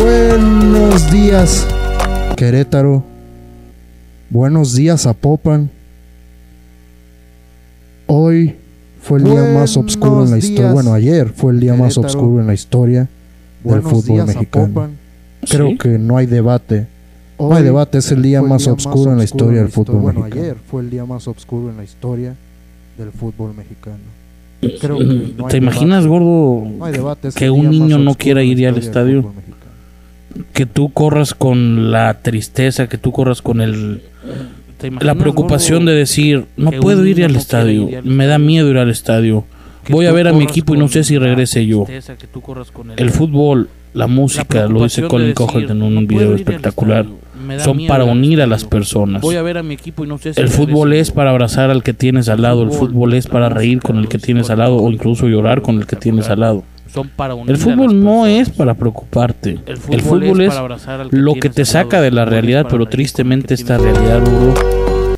Buenos días, Querétaro. Buenos días, Zapopan. Hoy fue el día más oscuro en la historia. Bueno, ayer fue el día más oscuro en la historia del Buenos fútbol días, mexicano. Zapopan. Creo Sí. que no hay debate. No Hoy hay debate, es el día fue el más día oscuro en la historia del fútbol Bueno, mexicano. ayer fue el día más oscuro en la historia del fútbol mexicano. Creo que no hay ¿Te imaginas, debate. gordo, No debate, que un niño no quiera ir al estadio? Que tú corras con la tristeza, que tú corras con el la preocupación de decir, no puedo ir al estadio, ir al me da miedo ir al estadio. Voy a ver a mi equipo y no sé si regrese yo. El fútbol, la música, lo dice Colin Cowherd en un video espectacular. Son para unir a las personas. Voy a ver a mi equipo y no sé si El fútbol es para abrazar al que tienes al lado, el fútbol es para reír con el que tienes al lado o incluso llorar con el que tienes al lado. Son para unir El fútbol no es para preocuparte. El El fútbol es para abrazar al lo que te saca lado. de la realidad, pero tristemente esta realidad Hugo,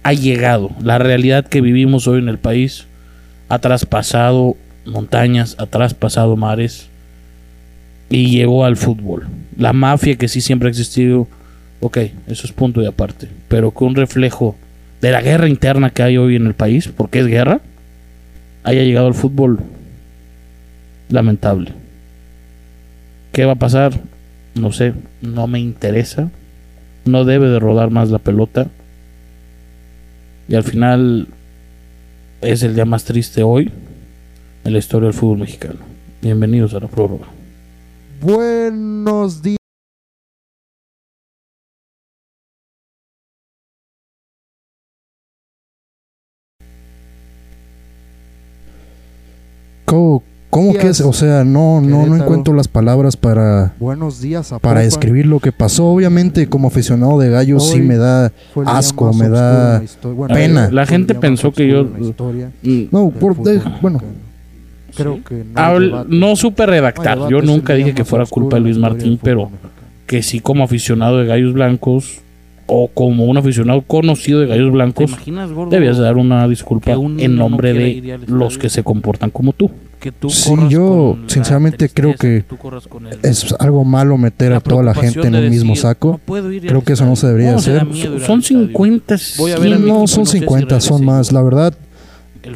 ha llegado. La realidad que vivimos hoy en el país ha traspasado montañas, ha traspasado mares y llegó al fútbol. La mafia que sí siempre ha existido, ok, eso es punto de aparte, pero que un reflejo de la guerra interna que hay hoy en el país, porque es guerra, haya llegado al fútbol, lamentable. ¿Qué va a pasar? No sé, no me interesa. No debe de rodar más la pelota. Y al final es el día más triste hoy en la historia del fútbol mexicano. Bienvenidos a la prórroga. Buenos días. ¿Cómo, que es? O sea, no, no, no encuentro las palabras para, Buenos días, para describir lo que pasó. Obviamente, como aficionado de gallos, sí me da asco, me da. Bueno, pena. La gente pensó que yo- No, por, de- bueno. Creo que no, habl- debate. no supe redactar. Yo nunca dije que fuera culpa de Luis Martín, pero que sí como aficionado de gallos blancos o como un aficionado conocido de gallos ¿Te blancos, imaginas, gordo, debías dar una disculpa un en no nombre de los que se comportan como tú. Que tú Sí, yo sinceramente creo que es algo malo meter a toda la gente en un de mismo saco. "No puedo ir Creo que eso no se debería hacer. Son estadio". 50 Voy a sí, ver a mi no, equipo son no sé si 50, son más. La verdad,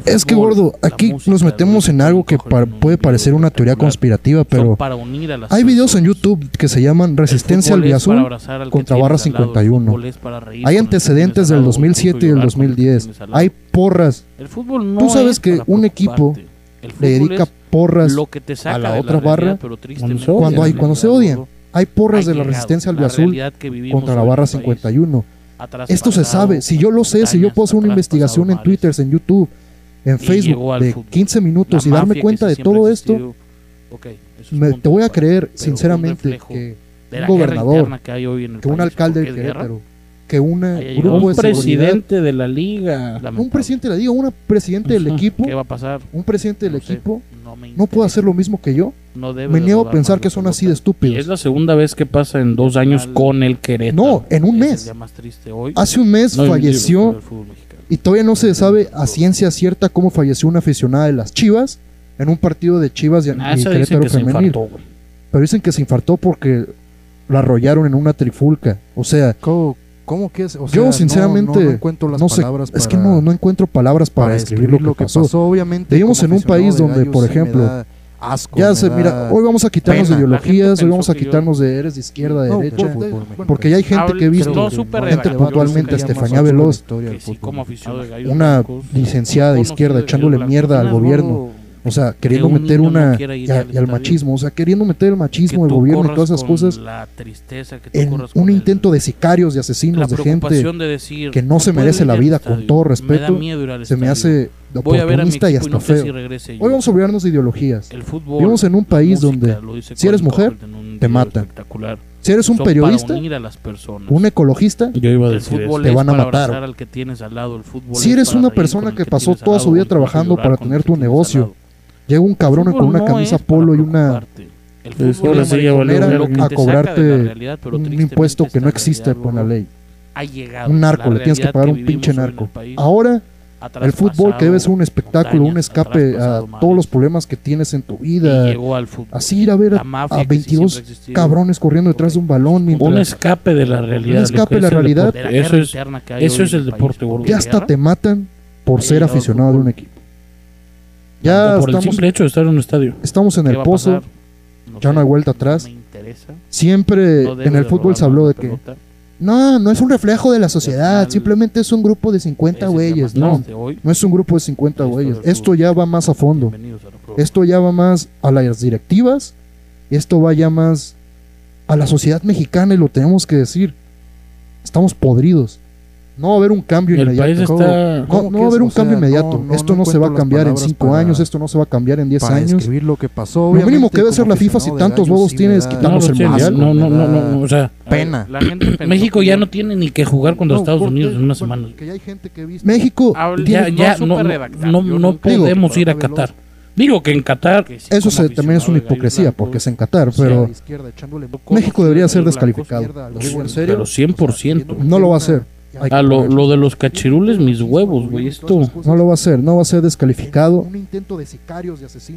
es que gordo, aquí música, nos metemos en algo que puede parecer una teoría conspirativa, pero para unir a las hay videos en. YouTube que se llaman Resistencia al fútbol es para Azul. abrazar al que contra Barra al lado, el 51. fútbol es para reír Hay antecedentes del lado, 2007 y del llorar con el que 2010. tienes al lado. Hay porras. El fútbol no Tú sabes es que un equipo. El Le dedica porras. lo que te saca a la de otra barra pero cuando se odian. Hay, cuando se odian. Hay porras de la. Resistencia al Azul contra la Barra el país 51. ha Esto se sabe. Si yo lo sé, si yo puedo hacer una investigación en Twitter, en YouTube, en Facebook de fútbol. 15 minutos La y darme cuenta de todo esto, es me- te voy a creer sinceramente que un gobernador, que hay hoy en el que un alcalde porque de es guerra, Querétaro, que un haya llegado grupo Un de seguridad, presidente de la liga. lamentable. un presidente, le digo, un presidente del equipo, ¿Qué va a pasar? un presidente del No sé, equipo, no, me no puede hacer lo mismo que yo. No debe Me de niego a pensar que la son así de. Y estúpidos. es la segunda vez que pasa en dos años con el Querétaro. No, en un Es el mes. día más triste hoy Hace un mes No, falleció y todavía no se sabe a ciencia cierta cómo falleció una aficionada de las Chivas en un partido de Chivas y, Ah, y Querétaro que se femenil. infartó. Pero dicen que se infartó porque la arrollaron en una trifulca. O sea, ¿Cómo, cómo que es? O Yo, sea, no- sinceramente, no, no encuentro las no sé, palabras es que para- no, no encuentro palabras para, describir lo que, pasó. Obviamente, Vivimos en un país donde, por ejemplo, asco, Ya se, mira, hoy vamos a quitarnos de pena. Ideologías, hoy vamos a yo- quitarnos de eres de izquierda, de No, derecha, por porque ya hay gente que he visto, gente puntualmente, yo Estefanía Veloz, una licenciada de izquierda echándole mierda al gobierno, o sea, queriendo un meter no una ir y, a- al y al machismo, o sea, queriendo meter el Que machismo, el gobierno y todas esas con cosas la tristeza que tú en con un el- intento de sicarios, de asesinos, de gente preocupación de decir, que no se merece la al vida, con todo me da respeto, miedo ir al se me hace Voy a ver a mi oportunista y hasta no feo. si. Hoy vamos a olvidarnos de ideologías. El fútbol, Vivimos en un país música, donde si eres mujer, Cowherd en un te video matan. espectacular. Si eres un Son periodista, para unir a las Llega un cabrón con una camisa polo y una el fútbol sí, vale a cobrarte un impuesto que no existe por la ley. Ha llegado, un narco, le tienes que pagar un pinche narco. Ahora, el fútbol que debe ser un espectáculo, un escape a todos los problemas que tienes en tu vida. Así ir a ver a 22 cabrones corriendo detrás de un balón. Un escape de la realidad. Un escape de la realidad. Eso es, eso es el deporte, Ya hasta te matan por ser aficionado de un equipo. Ya por estamos, en el pozo. Ya no hay vuelta atrás. Siempre en el fútbol se habló de que. No, no es un reflejo de la sociedad. Simplemente es un grupo de 50 güeyes. No, no es un grupo de 50 güeyes. Esto ya va más a fondo. Esto ya va más a las directivas. Esto va ya más a la sociedad mexicana y lo tenemos que decir. Estamos podridos. No va a haber un cambio el inmediato. No, va a haber un cambio inmediato. Esto no, se va a cambiar en 5 para... años, esto no se va a cambiar en 10 años. Lo, que pasó, lo mínimo que debe hacer la FIFA si tantos bodos tienes es quitarnos el mundial. Pena. México ya no tiene ni que jugar contra Estados Unidos en una semana. México ya, no podemos ir a Qatar. Digo que en Qatar. Eso también es una hipocresía, porque es en Qatar, pero. México debería ser descalificado. Pero 100%. No lo va a hacer. Ah, lo, lo, de los cachirules, mis huevos, güey. Esto. No lo va a hacer, no va a ser descalificado.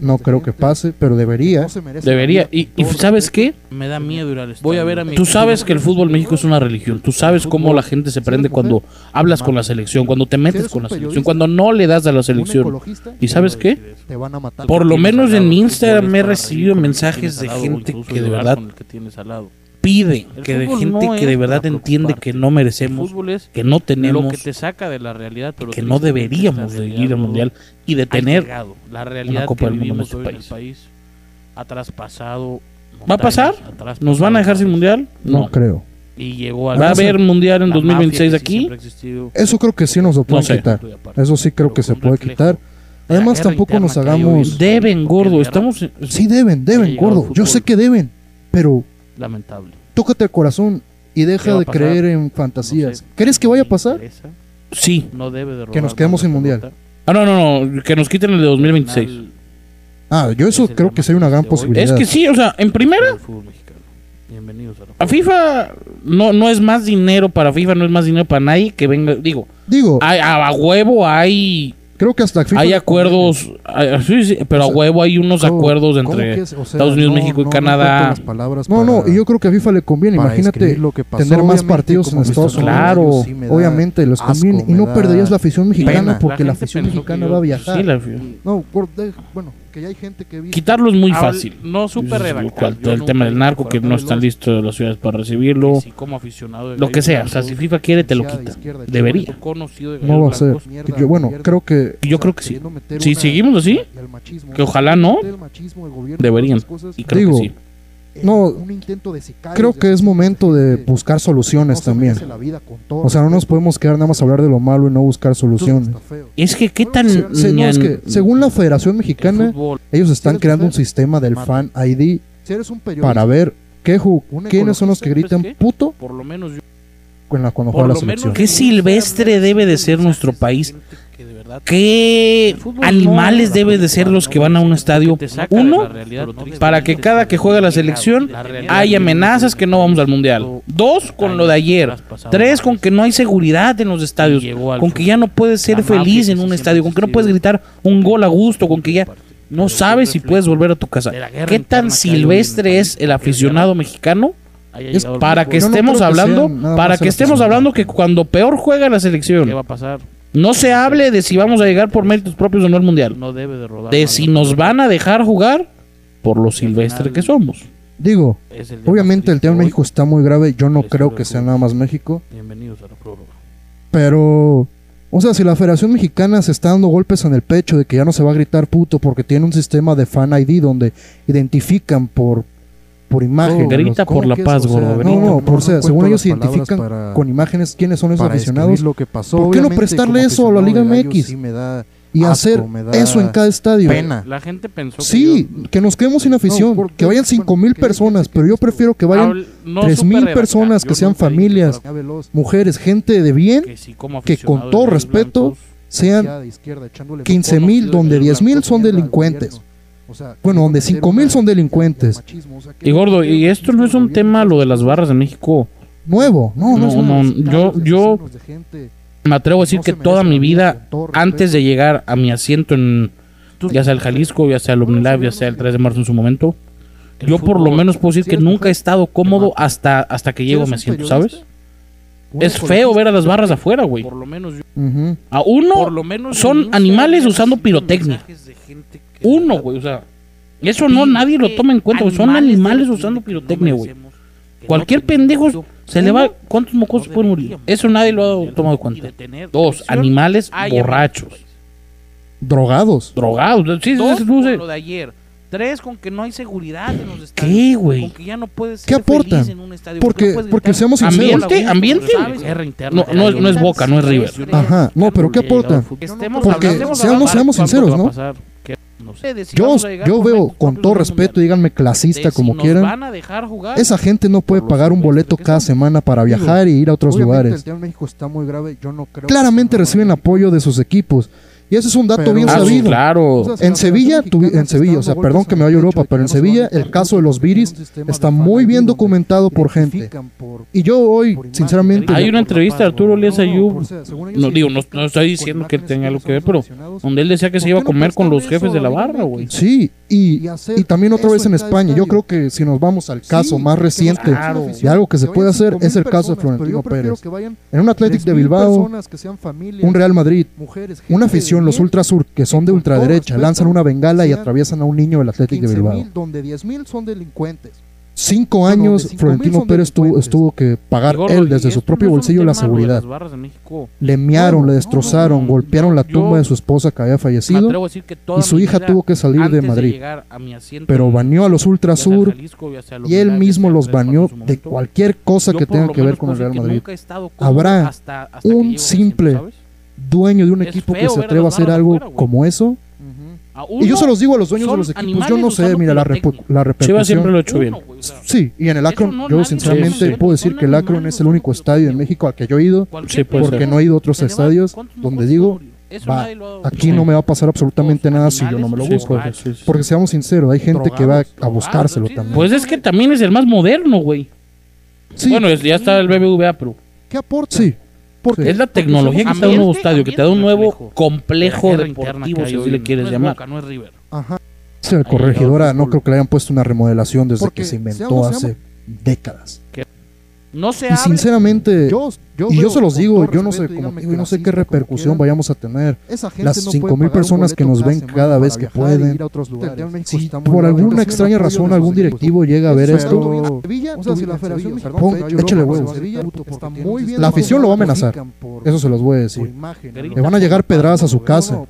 No creo que pase, pero debería. Debería. ¿Y, y sabes qué? Me da miedo ir al Voy a ver a mi. Tú sabes que el fútbol México es una religión. Tú sabes cómo la gente se prende cuando hablas con la selección, cuando te metes con la selección, cuando no le das a la selección. ¿Y sabes qué? Por lo menos en Instagram me he recibido mensajes de gente que de verdad impide el que de gente que de verdad entiende que no merecemos, que no tenemos, que no deberíamos de ir al mundial y de tener la realidad una Copa que del Mundo en este país. País. Ha traspasado. ¿Va a pasar? ¿Nos van a dejar sin mundial? No, creo. ¿Va a haber mundial en 2026 aquí? Eso creo que sí nos lo pueden quitar. Eso sí creo que se puede quitar. Además, tampoco nos hagamos. Deben, gordo. Estamos. Sí, deben, deben, gordo. Yo sé que deben. Pero Lamentable. Tócate el corazón y deja de creer en fantasías. No ¿Crees que vaya a pasar? Sí. No debe de robar Que nos quedemos sin mundial. Ah, no, no, no. Que nos quiten el de 2026. Ah, yo eso creo que sería una gran posibilidad. Es que sí, o sea, en primera. Bienvenidos a, a, FIFA no, no es más dinero para FIFA, no es más dinero para nadie que venga. Digo, digo hay, a, huevo hay Creo que hasta FIFA Hay acuerdos, hay, ah, ah, sí, sí, pero a huevo hay unos acuerdos entre Estados Unidos, México y Canadá. No, no, y yo creo que a FIFA le conviene. Imagínate tener más partidos en Estados Unidos. Claro, obviamente los conviene. Y no perderías la afición mexicana porque la, afición mexicana va a viajar. Sí, la. No, por, bueno, que ya hay gente que. Quitarlo es muy fácil. No supe redactar. Yo el tema del narco, que no están listos las ciudades para recibirlo. Sí, como aficionado. Lo que sea. O sea, si FIFA quiere, te lo quita. Debería. No va a ser. Yo, bueno, creo que. Yo creo que sí. Si seguimos así, que ojalá no, deberían. Y creo que sí no, un intento de Creo que es momento de buscar soluciones también. o sea, no nos podemos quedar nada más a hablar de lo malo y no buscar soluciones. Es que qué tan que, según la Federación Mexicana, ellos están creando un sistema del fan ID para ver qué quiénes son los que gritan puto. Por lo menos. Cuando, cuando juega la selección. Qué silvestre debe de ser nuestro país ¿Qué animales deben de ser los que van a un estadio? Uno, para que cada que juega la selección hay amenazas que no vamos al mundial. Dos, con lo de ayer. Tres, con que no hay seguridad en los estadios. Con que ya no puedes ser feliz en un estadio. Con que no puedes gritar un gol a gusto. Con que ya no sabes si puedes volver a tu casa. ¿Qué tan silvestre es el aficionado mexicano? Es para que estemos hablando, para que estemos hablando que cuando peor juega la selección, ¿qué va a pasar? No se hable de si vamos a llegar por méritos propios o no al mundial. No debe de rodar. De si nos van a dejar jugar por lo silvestre que somos. Digo, obviamente el tema de México está muy grave. Yo no creo que sea nada más México. Bienvenidos a la prórroga. Pero, o sea, si la Federación Mexicana se está dando golpes en el pecho de que ya no se va a gritar puto porque tiene un sistema de fan ID donde identifican por por imagen. Grita por la paz, no, no, por sea, según ellos identifican con imágenes quiénes son esos aficionados. Lo ¿Por qué no prestarle eso a la Liga MX? Sí y hacer eso en cada estadio. Pena. La gente pensó Sí, que nos quedemos sin afición, que vayan cinco mil personas, pero yo prefiero que vayan tres mil personas, que sean familias, mujeres, gente de bien, que, con todo respeto sean 15 mil, donde 10 mil son delincuentes. Bueno, donde 5 mil son delincuentes. Y gordo, y esto no es un tema lo de las barras de México. Nuevo, no, no, no, yo, yo me atrevo a decir que toda mi vida, antes de llegar a mi asiento en ya sea el Jalisco, ya sea el OmniLab, ya sea el 3 de marzo en su momento, yo por lo menos puedo decir que nunca he estado cómodo hasta, hasta que llego a mi asiento, ¿sabes? Es feo ver a las barras afuera, güey. Por lo menos yo. A uno son animales usando pirotecnia. Uno, güey, o sea, eso no nadie lo toma en cuenta, son animales usando pirotecnia, güey. Cualquier pendejo se le va cuántos mocos no pueden morir. Eso nadie lo ha tomado en cuenta. Dos, animales borrachos. Drogados. Drogados. Sí, sí, sí. Lo de ayer Tres, con que no hay seguridad en los estadios. ¿Qué, güey? Con que ya no puedes ser ¿Qué aporta? feliz en un estadio. Porque, no porque seamos sinceros. ¿Ambiente? ¿Ambiente? No, no, no, es Boca, no es River. Ajá. No, pero ¿qué aporta? Porque seamos, seamos sinceros, ¿no? No sé, yo, yo veo, con todo respeto, díganme clasista si como quieran. Van a dejar jugar, esa gente no puede pagar un boleto cada semana para viajar y ir a otros lugares. El tema México está muy grave, yo no creo Claramente reciben apoyo de sus equipos. Y ese es un dato bien ah, sabido. Claro. En Sevilla, tu, en Sevilla, o sea, perdón que me vaya a Europa, pero en Sevilla el caso de los viris está muy bien documentado por gente. Y yo hoy, sinceramente... Hay una entrevista de Arturo Elías Ayub, no, digo, no, no, estoy diciendo que él tenga algo que ver, pero donde él decía que se iba a comer con los jefes de la barra, güey. Sí, y, también otra vez en España. Yo creo que si nos vamos al caso más reciente claro, de algo que se puede hacer es el caso de Florentino Pérez. En un Athletic de Bilbao, un Real Madrid, mujeres, una afición, los Ultrasur, que son de ultraderecha, lanzan una bengala y atraviesan a un niño del Athletic de Bilbao. Donde 10.000 son delincuentes. Cinco años Florentino Pérez tuvo, estuvo que pagar él desde su propio bolsillo la seguridad. Le miaron, le destrozaron, golpearon la tumba de su esposa que había fallecido y su hija tuvo que salir de Madrid. Pero baneó a los Ultrasur y, y él mismo los baneó de cualquier cosa que tenga que ver con el Real Madrid. Habrá un simple dueño de un equipo que se atreva a hacer algo como eso uno, y yo se los digo a los dueños de los equipos, yo no sé, mira, la, repu la repercusión. Chivas siempre lo ha hecho bien. Sí, y en el Akron, no, yo sinceramente sí. puedo decir que el Akron es el único estadio en México al que yo he ido, sí, porque ser. no he ido a otros estadios donde digo, va, aquí no me va a pasar absolutamente nada si yo no me lo busco. Porque seamos sinceros, hay gente que va a buscárselo también. Pues es que también es el más moderno, güey. Sí. Bueno, ya está el BBVA, pero... ¿Qué aporta? Sí, porque sí. es la tecnología que está en un nuevo estadio, que te da un nuevo complejo deportivo, si así le quieres no llamar. Boca, no es River. Ajá. Sí, corregidora, ah, no creo que le hayan puesto una remodelación desde Porque que se inventó seamos, hace seamos. décadas. No se y sinceramente, yo y yo se los digo, yo no sé, como digo, no sé qué repercusión vayamos a tener. Las 5 mil personas que nos ven cada vez que pueden. Si por alguna extraña razón algún directivo llega a ver esto, échale huevos. La afición lo va a amenazar. Eso se los voy a decir. Le van a llegar pedradas a su casa.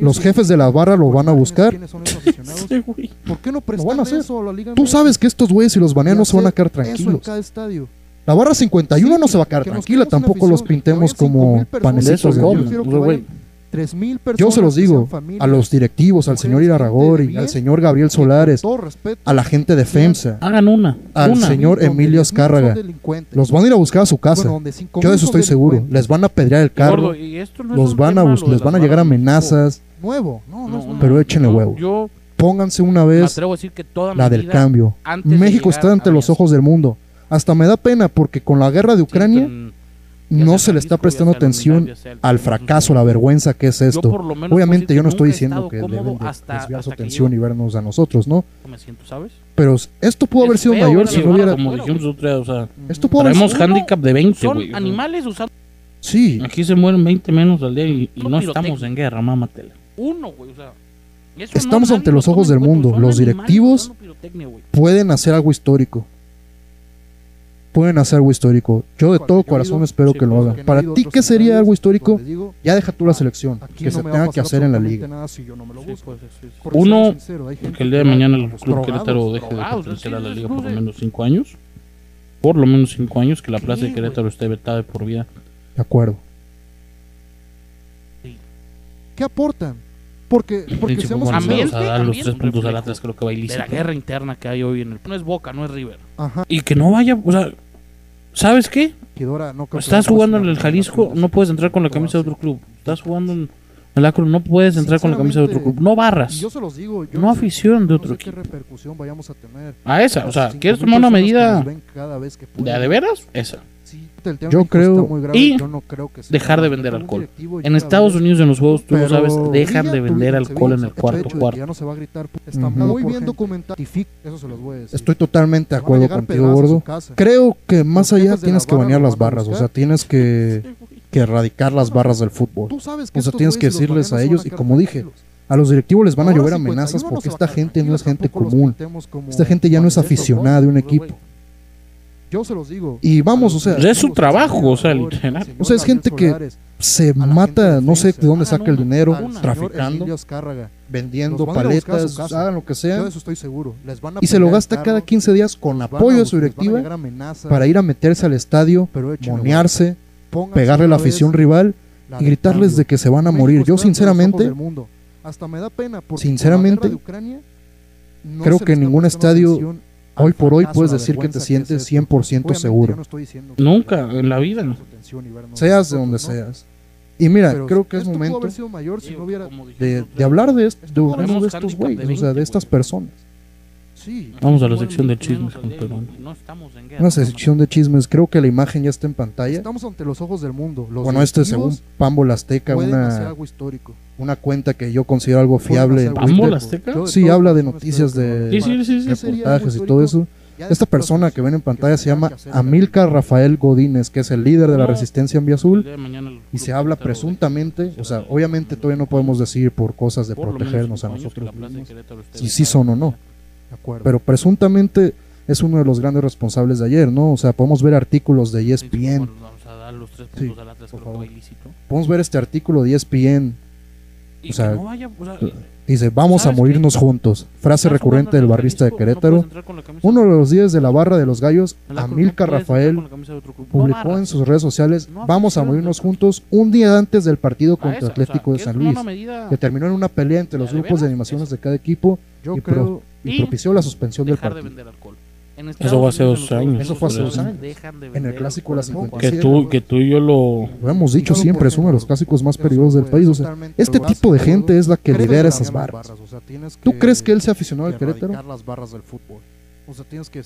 Los jefes de la barra lo van a buscar. ¿Por qué no Tú sabes que estos güeyes si los banean no se van a quedar tranquilos. La barra 51 sí, no se va a quedar tranquila, tampoco los pintemos como panecitos de ayuda. Yo se los digo a los directivos, al señor Irarragori, al señor Gabriel Solares, a la gente de FEMSA, hagan una, al señor Emilio Azcárraga. Los van a ir a buscar a su casa. Yo de eso estoy seguro. Les van a pedrear el carro. No los van a malo, les van a llegar amenazas. Nuevo, pero échenle huevo. Yo, Pónganse una vez la del cambio. México está ante los ojos del mundo hasta me da pena porque con la guerra de Ucrania no se le está prestando atención al fracaso, la vergüenza que es esto. Obviamente yo no estoy diciendo que deben de desviar su atención y vernos a nosotros, ¿no? Pero esto pudo haber sido mayor si no hubiera... Como dijimos o sea, esto pudo handicap de 20, güey. Animales usando... Sí. Aquí se mueren 20 menos al día y, no estamos en guerra, mámatela. Uno, güey. Estamos ante los ojos del mundo. Los directivos pueden hacer algo histórico pueden hacer algo histórico. Yo de todo corazón espero que lo hagan. Para ti, ¿qué sería algo histórico? Ya deja tú la selección, que se tenga que hacer en la liga. Uno, que el día de mañana el club Querétaro deje de pertenecer a la liga por lo menos cinco años. Por lo menos cinco años, que la plaza de Querétaro esté vetada por vida. De acuerdo. ¿Qué aportan? Porque, porque seamos ambiente, a, a los tres puntos al Atlas creo que va ilícito. De la guerra interna que hay hoy en el... No es Boca, no es River. Ajá. Y que no vaya, o sea, ¿sabes qué? No Estás jugando en el Jalisco, no puedes entrar con la camisa de otro club. Estás jugando en el Acro, no puedes entrar con la camisa de otro club. No barras. yo se los digo. Yo No afición de no otro qué equipo. repercusión vayamos a tener. A esa, o sea, ¿quieres tomar una medida de a de veras? Esa. Tema Yo creo- está muy grave, y yo no creo que sea dejar de vender alcohol. En Estados ver- Unidos, en los juegos, tú Pero sabes, dejan de vender alcohol en el cuarto cuarto. Ya no se va a gritar, está Ujú. muy bien documentado. Eso se los voy a decir. Estoy totalmente de acuerdo contigo, gordo. Creo que más allá tienes que banear las barras, o sea, tienes que, que erradicar las barras del fútbol. Tú sabes que O sea, tienes que decirles a ellos, y como dije. A los directivos les van a llover 51 amenazas no porque esta gente no es gente común. Esta gente ya no es aficionada de un ¿no? equipo. Yo se los digo. Y vamos, o sea, Es su trabajo, o sea, literal. O sea, es gente que se mata, no sé de dónde saca el dinero, traficando, vendiendo paletas, hagan lo que sea, eso estoy seguro. Les van a y se lo gasta cada carro, 15 días con apoyo de su directiva para ir a meterse al estadio, monearse, pegarle a la afición rival y gritarles de que se van a morir. Yo sinceramente. Hasta me da pena Sinceramente, creo que está ningún estadio, hoy por hoy puedes decir que te sientes esto. 100% Obviamente, seguro, Nunca en la vida. seas de donde seas. Y mira, Pero creo que es momento mayor si no hubiera de, de hablar de, est- de, Esto uno tenemos de estos güeyes, de o sea, de 20, estas personas. Sí, Vamos a la sección de chismes con Perón. No estamos en guerra. Una sección de chismes, creo que la imagen ya está en pantalla. estamos ante los ojos del mundo. Los Bueno, este según Pambo Azteca, hacer una, algo histórico. una cuenta que yo considero algo fiable. ¿Pambo. Azteca? Sí, todo habla de noticias de- Sí, sí, sí, reportajes y todo eso. Esta persona que ven en pantalla se llama Amilcar. Rafael Godínez, que es el líder de la resistencia en Vía Azul. Y se habla presuntamente, o sea, obviamente todavía no podemos decir por cosas de protegernos a nosotros mismos, si sí son o no. De acuerdo. pero presuntamente es uno de los grandes responsables de ayer, ¿no? O sea, podemos ver artículos de E ESPN, Vamos a dar los tres Sí, puntos al Atlas, por creo favor. ilícito. podemos ver este artículo de ESPN, Y O sea, que no vaya, o sea, dice, vamos a morirnos juntos, frase recurrente del el barrista de Querétaro. Uno de los días de la barra de los gallos, Amilcar Rafael, publicó en sus redes sociales, No vamos a morirnos juntos un día antes del partido contra esa, o sea, Atlético de San Luis, medida que terminó en una pelea entre los ¿Ya de grupos de animaciones de cada equipo yo y creo pro- y Y propició la suspensión del partido. Alcohol. Eso En fue hace Unidos, dos en años. Eso fue hace dos años. En el clásico de la alcohol. 57. Que tú, que tú y yo lo... Lo hemos dicho siempre, es uno de los clásicos más peligrosos del país. O sea, este tipo de gente es la que lidera esas barras. o ¿Tú crees que él sea aficionado al que Querétaro? las barras del fútbol. O sea, tienes que a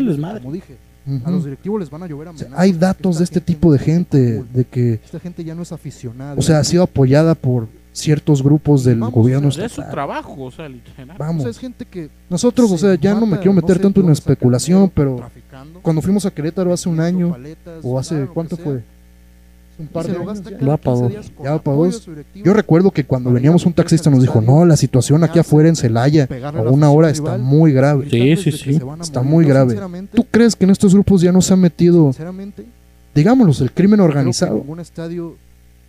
desmadre. Como dije, Ujú. a los directivos les van a llover O amenazas. sea, hay datos de este tipo de gente de que, Esta gente ya no es aficionada. o sea, ha sido apoyada por ciertos grupos del Vamos, gobierno o sea, Es su estatal. trabajo, o sea, literal. O sea, Vamos, es gente que nosotros, o se sea, ya no me quiero meter tanto en especulación, pero cuando fuimos a Querétaro hace un año, paletas, o hace, ¿cuánto fue? Un par de años ya. Ya para 15 dos. Ya para dos. Yo recuerdo que cuando veníamos un taxista nos dijo, no, la situación aquí afuera en Celaya, a una hora está muy grave. Sí, sí, sí. Está muy grave. sinceramente, ¿Tú crees que en estos grupos ya no se ha metido, sinceramente, digámoslo, el crimen creo que organizado?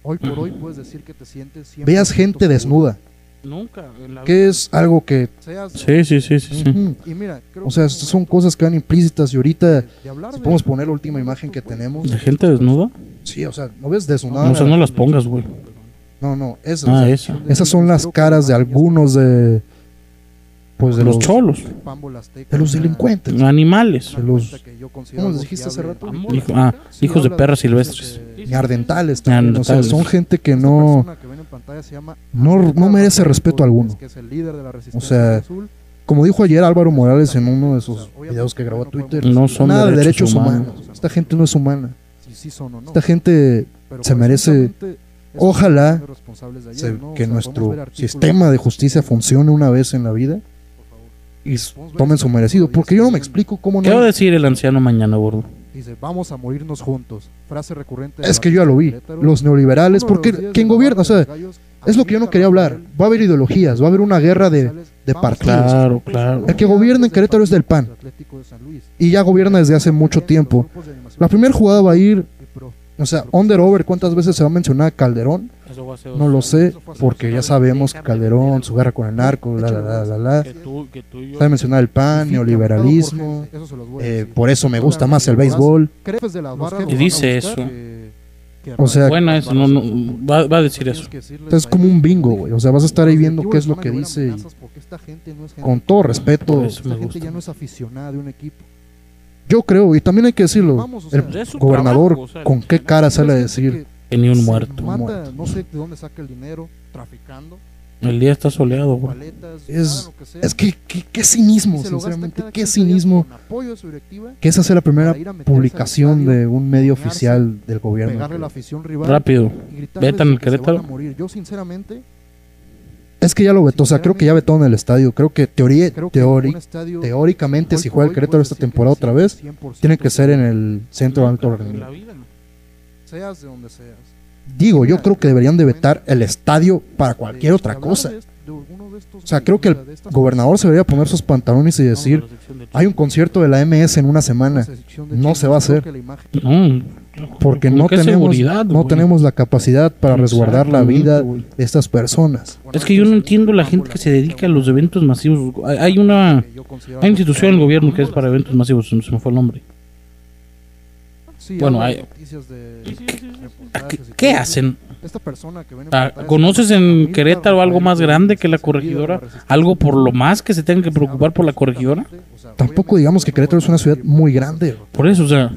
Hoy por hoy puedes decir que te sientes 100% Veas gente seguro. desnuda, Nunca. en la que vida. es algo que... Seas- Sí, sí, sí, sí. Y mira, creo O sea, que son cosas que van implícitas y ahorita, de- de hablar si de- podemos poner la última imagen que tenemos, ¿De gente desnuda? sí, o sea, no ves No, desnudada. o sea, no las pongas, güey. No, no, esas, Ah, o sea, esa. esas son las caras de algunos de... Pues de Los los, cholos. De los delincuentes. Animales. de los- ¿Cómo dijiste hace rato? Hijo- ah, hijos de perras silvestres. Ni ardentales también, o sea, son gente que no... no- merece respeto alguno. O sea, azul. Como dijo ayer Álvaro Morales en uno de sus videos que grabó a Twitter, No son nada de derechos derechos humanos. humanos. Esta gente no es humana. Esta gente se merece- ojalá que nuestro sistema de justicia funcione una vez en la vida. Y tomen su merecido. Porque yo no me explico cómo ¿Qué va a no... decir el anciano mañana, gordo? Dice, vamos a morirnos juntos. Frase recurrente. Es que yo ya lo vi. Los neoliberales, porque quien gobierna, o sea, es lo que yo no quería hablar. Va a haber ideologías, va a haber una guerra de... De partidos. Claro, claro. El que gobierna en Querétaro es del PAN. Y ya gobierna desde hace mucho tiempo. La primera jugada va a ir, o sea, under over, ¿cuántas veces se va a mencionar a Calderón? Eso fue hace No lo sé, porque ya sabemos que Calderón, su guerra con el narco, la, la, la, la. Sabe mencionar el PAN, neoliberalismo. Eh, por eso me gusta más el béisbol. Y dice eso. O sea, Bueno, eso, no, no, va, va a decir eso. Es como un bingo, güey. O sea, vas a estar ahí viendo qué es lo que dice. y con todo respeto, Por eso Esta me gente gusta. ya no es aficionada de un equipo. yo creo, y también hay que decirlo, el gobernador, ¿con qué cara sale a decir? Ni un se muerto. Mata, muerto. no sé de dónde saca el dinero, traficando. El día está soleado, güey. Es- que Es que, que- qué cinismo, sinceramente, qué 15 días cinismo. Que esa sea la primera publicación estadio, de un medio oficial del gobierno. pegarle a la afición rival Rápido. Vetan el Querétaro. Yo sinceramente Es que ya lo vetó, o sea, creo que ya vetó en el estadio. Creo que teoría, creo que teori- un estadio teóricamente, hoy si juega el Querétaro esta temporada otra vez, 100% tiene que ser en el centro de alto En la rendimiento. vida, ¿no? Seas de donde seas. Digo, yo creo que deberían de vetar el estadio para cualquier otra cosa. O sea, creo que el gobernador se debería poner sus pantalones y decir, hay un concierto de la MS en una semana, no se va a hacer. No, porque ¿con no tenemos, no tenemos la capacidad para resguardar la vida de estas personas. Es que yo no entiendo la gente que se dedica a los eventos masivos. Hay- una, hay una institución en el gobierno que es para eventos masivos, me se me fue el nombre. Sí, Bueno, hay- noticias de- ¿Qué, hacen? Esta persona que ven en Ah, ¿Conoces es en Querétaro algo más grande que la corregidora? ¿Algo por lo más que se tengan que preocupar por la corregidora? Tampoco digamos que Querétaro es una ciudad muy grande. Por eso, o sea,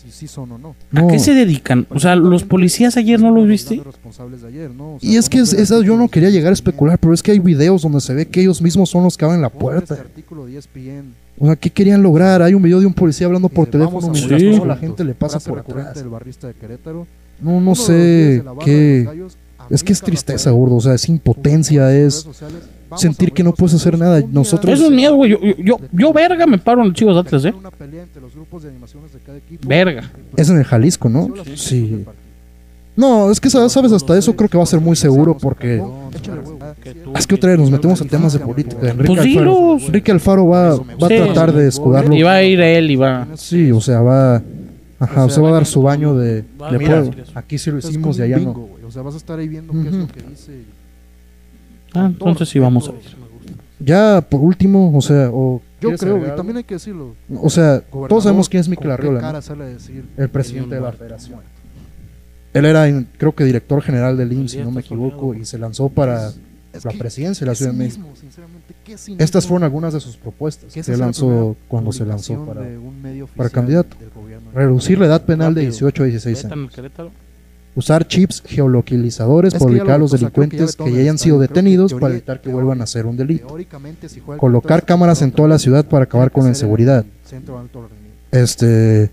Si sí son o no. ¿a No. qué se dedican? O sea, los policías ayer no los viste. Responsables de ayer, ¿no? O sea, Y es que es, esa- yo no quería llegar a especular, pero es que hay videos donde se ve que ellos mismos son los que abren la puerta. Artículo de ESPN, O sea, ¿qué querían lograr? Hay un video de un policía hablando por dice, teléfono "Vamos a mientras toda la juntos". gente le pasa Frase por atrás. del barrista de Querétaro. No, no los sé qué... los Gallos, Es que es tristeza, gordo. O sea, es impotencia, es... redes sociales, "Vamos sentir que no puedes hacer nada. Nosotros- Eso es miedo, güey. Yo, yo, yo, yo, verga, me paro en el Chivas Atlas, ¿eh? Los. Verga. Es en el Jalisco, ¿no? Sí. No, es que sabes, sabes, hasta eso creo que va a ser muy seguro porque... Es que otra vez nos metemos en temas de política. Enrique Pues Alfaro. Enrique Alfaro va, va a tratar de escudarlo. Y va a ir él y va. Sí, o sea, va... Ajá, o sea, va a dar su baño de... De pueblo. Aquí sí lo hicimos y allá no. O sea, vas a estar ahí viendo qué es lo que dice. Ah, entonces sí vamos a ir. Ya, por último, o sea, o... Yo ¿quieres creo, agregar y también hay que decirlo. O sea, todos sabemos quién es Miquel ¿con qué Arriola, ¿no? el presidente de la federación. Él era, creo que director general del IMSS, si no me equivoco, y se lanzó para Es la que- presidencia de la Ciudad de México. Estas fueron algunas de sus propuestas que lanzó cuando se lanzó para candidato. reducir la edad penal de Rápido. 18 a 16 Vetan años. Usar chips geolocalizadores Es para ubicar a lo- los o sea, creo que ya delincuentes que ya hayan sido detenidos teoría- para evitar que vuelvan a hacer un delito. Colocar cámaras en toda la ciudad para acabar con la inseguridad. Este...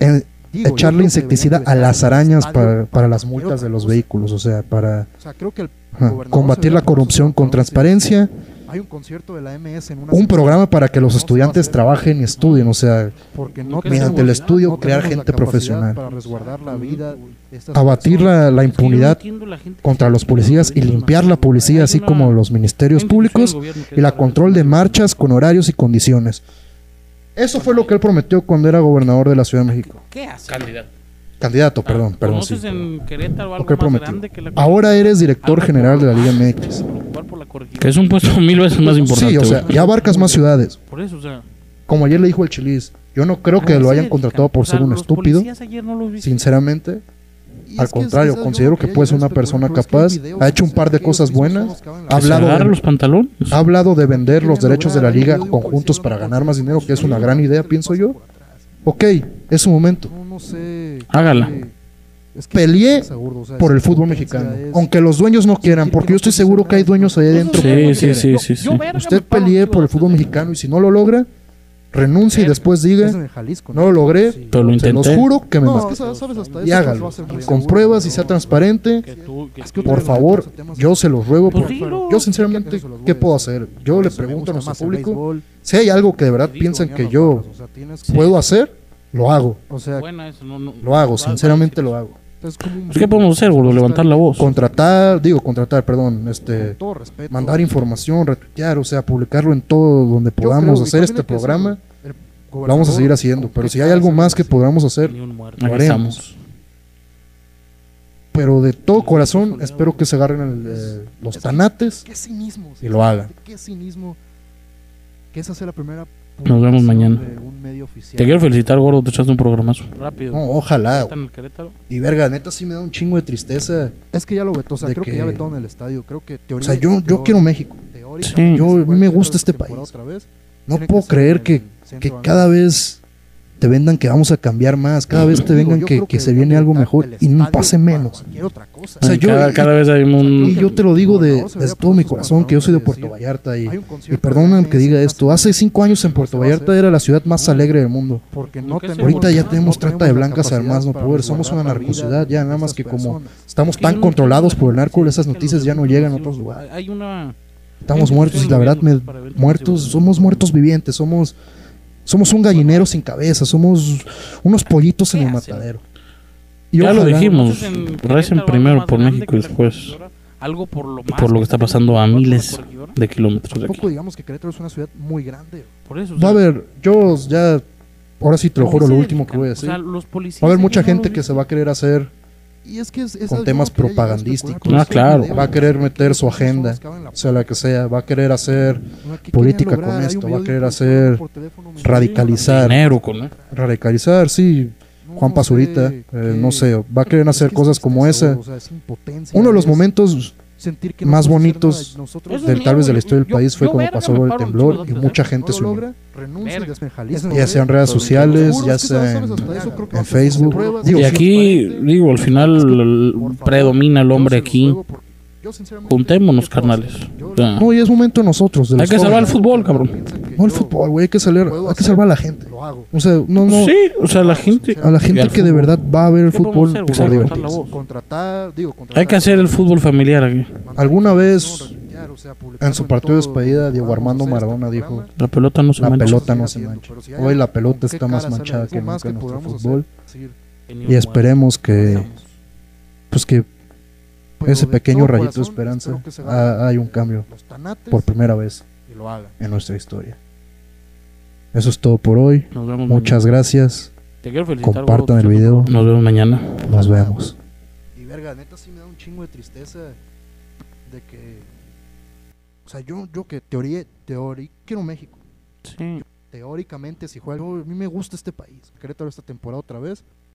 en- echarle insecticida a las arañas para, para las multas de los vehículos, o sea, para O sea, creo que el ajá, gobernador combatir la corrupción con transparencia, Hay un concierto de la MS en una un programa para que los estudiantes trabajen y estudien, o sea, porque no Porque mediante el estudio no crear gente profesional, para resguardar la vida de estas abatir la, la impunidad contra los policías y limpiar la policía, así como los ministerios públicos y la control de marchas con horarios y condiciones. Eso fue lo que él prometió cuando era gobernador de la Ciudad de México. ¿Qué hace? Candidato. Candidato, perdón, perdón. sí, ¿Conoces perdón. en Querétaro algo Lo que más prometió. grande que la Ahora eres director Algo general de la Liga MX. que preocupar por la corregidora. Que es un puesto mil veces más importante. Sí, o sea, ya abarcas más ciudades. Por eso, o sea. Como ayer le dijo el Chilis, yo no creo ¿a que lo hayan contratado por ser un estúpido. Sinceramente, al contrario, considero que puede ser una persona capaz, ha hecho un par de cosas buenas, se hablado de- los pantalones. ha hablado de vender los derechos de la liga conjuntos para ganar más dinero, que es una gran idea, pienso yo. Ok, es su momento. Hágala. Peleé por el fútbol mexicano. Aunque los dueños no quieran, porque yo estoy seguro que hay dueños ahí adentro. que Sí, no sí, quieren. sí, sí, sí. Usted Chivas por el fútbol mexicano y si no lo logra, renuncie y después es diga, en el Jalisco, no lo logré, Sí. Pero lo se los juro que me No, maté. es que sabes hasta Y eso hágalo, con pruebas y sea transparente. Que tú, que Es que tú- Por favor, yo se los ruego. Pues por-. Yo sinceramente, ¿qué puedo hacer? Yo le pregunto a nuestro público, si hay algo que de verdad piensan que yo puedo hacer, lo hago. O sea. Lo hago, sinceramente lo hago. Es como un Pues, ¿qué podemos hacer, gordo? Levantar la voz. Contratar, digo, contratar, perdón, este, Con todo respeto. mandar información, retuitear, o sea, publicarlo en todo donde podamos creo, hacer este programa. Lo vamos a seguir haciendo, ¿con pero si hay algo más que podamos hacer. Lo haremos. pero de todo corazón espero que se agarren el, eh, los tanates y lo hagan. Qué cinismo. Que esa sea la primera. Nos vemos mañana. Te quiero felicitar, gordo. Te echaste un programazo. Rápido. No, ojalá. Y verga, neta sí me da un chingo de tristeza. Es que ya lo vetó. O sea, creo que, que- ya vetó en el estadio. Creo que O sea, yo, yo quiero México. Sí. Yo- a mí me gusta este país. No puedo creer que, que cada vez te vendan que vamos a cambiar más, cada vez te vengan que, que se viene algo mejor y no pase menos. O sea, yo- cada, cada vez hay Y un... yo te lo digo de, desde todo mi corazón, que yo soy de Puerto Vallarta y, y que diga esto, hace cinco años en Puerto Vallarta era la ciudad más alegre del mundo. Porque no tenemos- Ahorita ya tenemos trata de blancas al más no poder, somos una narcosidad ya, nada más que como estamos tan controlados por el narco, esas noticias ya no llegan a otros lugares. Hay una... Estamos muertos y la verdad, me, muertos, somos muertos vivientes, somos, somos un gallinero sin cabeza, somos unos pollitos en el matadero. Y Ya lo dijimos, recen primero por más México y después algo por lo, por lo que está pasando a miles de kilómetros de aquí. Tampoco digamos que Querétaro es una ciudad muy grande. Por eso, o Va a haber, yo ya, ahora sí te lo juro, lo último que voy a o sea, decir. los policías Va a haber mucha gente que se va a querer hacer, Y es que es, es Con temas que propagandísticos. Ah, claro. va a querer meter su agenda, o sea, la que sea, va a querer hacer, No, ¿qué política con esto, va a querer hacer radicalizar, Dinero con... ¿eh? radicalizar, sí, Juan Pazurita, eh, no sé, va a querer hacer cosas como esa. Uno de los momentos sentir que no más bonitos nosotros del, tal vez de la historia del yo- país fue yo, como verga, pasó el temblor y mucha gente se unió. Ya sea en redes sociales, ya sea en, en Facebook. Digo, Y aquí, digo, al final predomina el hombre aquí. Juntémonos, ¿qué puedo carnales. O sea, No, y es momento nosotros, de Hay los que salvar el fútbol, cabrón. No el fútbol, güey, hay que salir, hay que salvar a la gente. Lo hago. O sea, no, no, Sí, o sea, la gente... a la gente que de verdad va a ver el ¿Qué podemos fútbol hacer, por güey? divertirse. Alzar la voz. Contratar, digo, contratar Hay que hacer el fútbol familiar aquí. Alguna vez, en su partido de despedida, Diego Armando este Maradona dijo, La pelota no se la mancha. pelota no se mancha. Hoy la pelota ¿con qué está más manchada que nunca en nuestro fútbol. Y esperemos que, pues que pero ese pequeño rayito de esperanza ha- hay un cambio por primera vez y lo haga. en nuestra historia. Eso es todo por hoy. Nos vemos Muchas gracias. mañana. Te quiero felicitar, Compartan el video. Nos vemos mañana. Nos vemos. Y verga, neta sí me da un chingo de tristeza de que o sea, yo yo que teoría teoría quiero México. Sí. Teóricamente si juega, yo- a mí me gusta este país. Querétaro esta temporada otra vez.